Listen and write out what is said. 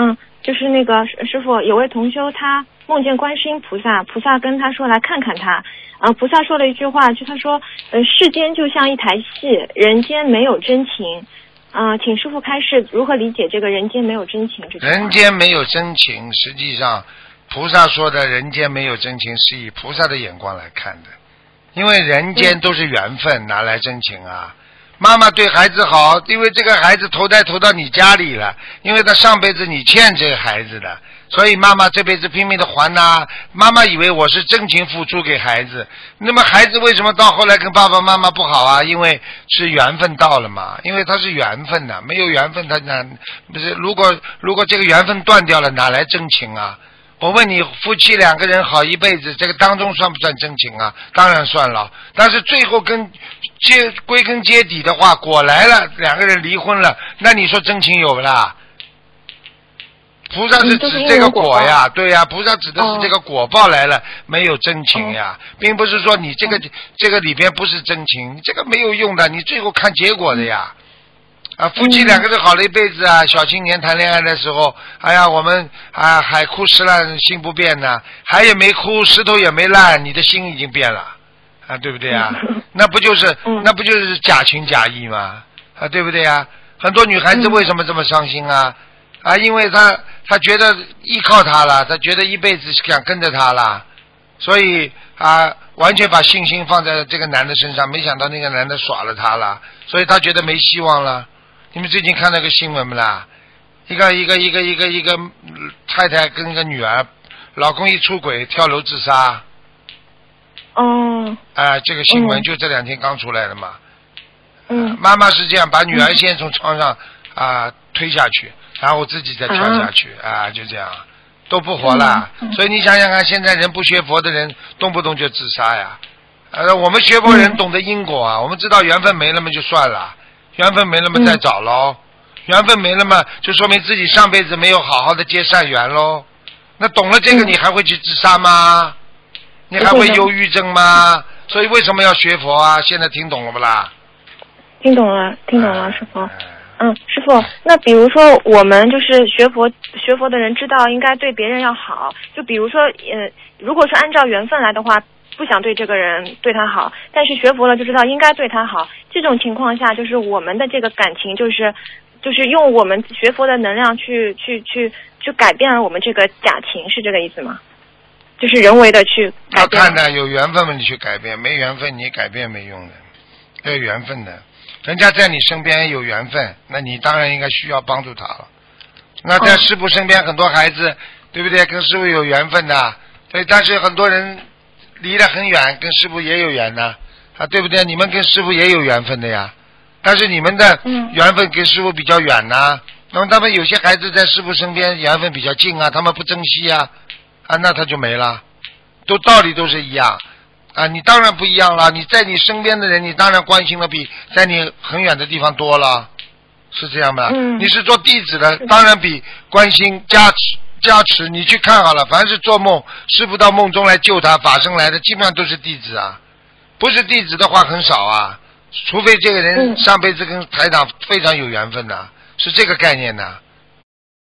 嗯，就是那个师师傅，有位同修他梦见观世音菩萨，菩萨跟他说来看看他，啊，菩萨说了一句话，就他说，呃，世间就像一台戏，人间没有真情，啊、请师傅开示如何理解这个人间没有真情这句话。人间没有真情，实际上菩萨说的人间没有真情是以菩萨的眼光来看的，因为人间都是缘分，哪来真情啊？妈妈对孩子好，因为这个孩子投胎投到你家里了，因为他上辈子你欠这个孩子的，所以妈妈这辈子拼命的还呐、妈妈以为我是真情付出给孩子，那么孩子为什么到后来跟爸爸妈妈不好啊？因为是缘分到了嘛，因为他是缘分呐、没有缘分他哪不是？如果如果这个缘分断掉了，哪来真情啊？我问你，夫妻两个人好一辈子，这个当中算不算真情啊？当然算了。但是最后跟接归根结底的话，果来了，两个人离婚了，那你说真情有不啦？菩萨是指这个果呀，对呀，菩萨指的是哦这个果报来了，没有真情呀，并不是说你这个这个里边不是真情，这个没有用的，你最后看结果的呀。啊，夫妻嗯两个人好了一辈子啊，小青年谈恋爱的时候，哎呀，我们啊海枯石烂心不变呐，海也没枯，石头也没烂，你的心已经变了，啊，对不对啊？那不就是嗯那不就是假情假意吗？啊，对不对呀？很多女孩子嗯为什么这么伤心啊？啊，因为她她觉得依靠他了，她觉得一辈子想跟着他了，所以啊，完全把信心放在这个男的身上，没想到那个男的耍了她了，所以她觉得没希望了。你们最近看那个新闻不啦？一个一个一个一个一个嗯太太跟一个女儿，老公一出轨跳楼自杀，哦，啊、这个新闻嗯就这两天刚出来的嘛。嗯，妈妈是这样，把女儿先从床上啊、推下去，然后自己再跳下去啊就这样，都不活了。嗯嗯所以你想想看，现在人不学佛的人，动不动就自杀呀。呃，我们学佛人嗯懂得因果啊，我们知道缘分没了嘛就算了，缘分没了嘛再嗯找喽，缘分没了嘛就说明自己上辈子没有好好的结善缘喽。那懂了这个，嗯你还会去自杀吗？你还会忧郁症吗？所以为什么要学佛啊？现在听懂了不啦？听懂了，听懂了，师傅。哎嗯，师傅，那比如说我们就是学佛学佛的人，知道应该对别人要好。就比如说，呃，如果是按照缘分来的话，不想对这个人对他好，但是学佛了就知道应该对他好。这种情况下，就是我们的这个感情，就是就是用我们学佛的能量去去去去改变了我们这个假情，是这个意思吗？就是人为的去改变。要看的，有缘分嘛，你去改变；没缘分，你改变没用的。要有缘分的，人家在你身边有缘分，那你当然应该需要帮助他了。那在哦师傅身边，很多孩子，对不对？跟师傅有缘分的，对，但是很多人离得很远，跟师傅也有缘呢，啊，对不对？你们跟师傅也有缘分的呀，但是你们的嗯缘分跟师傅比较远呐、那么他们有些孩子在师傅身边缘分比较近啊，他们不珍惜呀、啊，那他就没了。都道理都是一样啊，你当然不一样了。你在你身边的人，你当然关心的比在你很远的地方多了，是这样吧？嗯你是做弟子的，当然比关心加持加持。你去看好了，凡是做梦，师傅到梦中来救他，法身来的，基本上都是弟子啊。不是弟子的话很少啊，除非这个人嗯上辈子跟台长非常有缘分的，是这个概念的。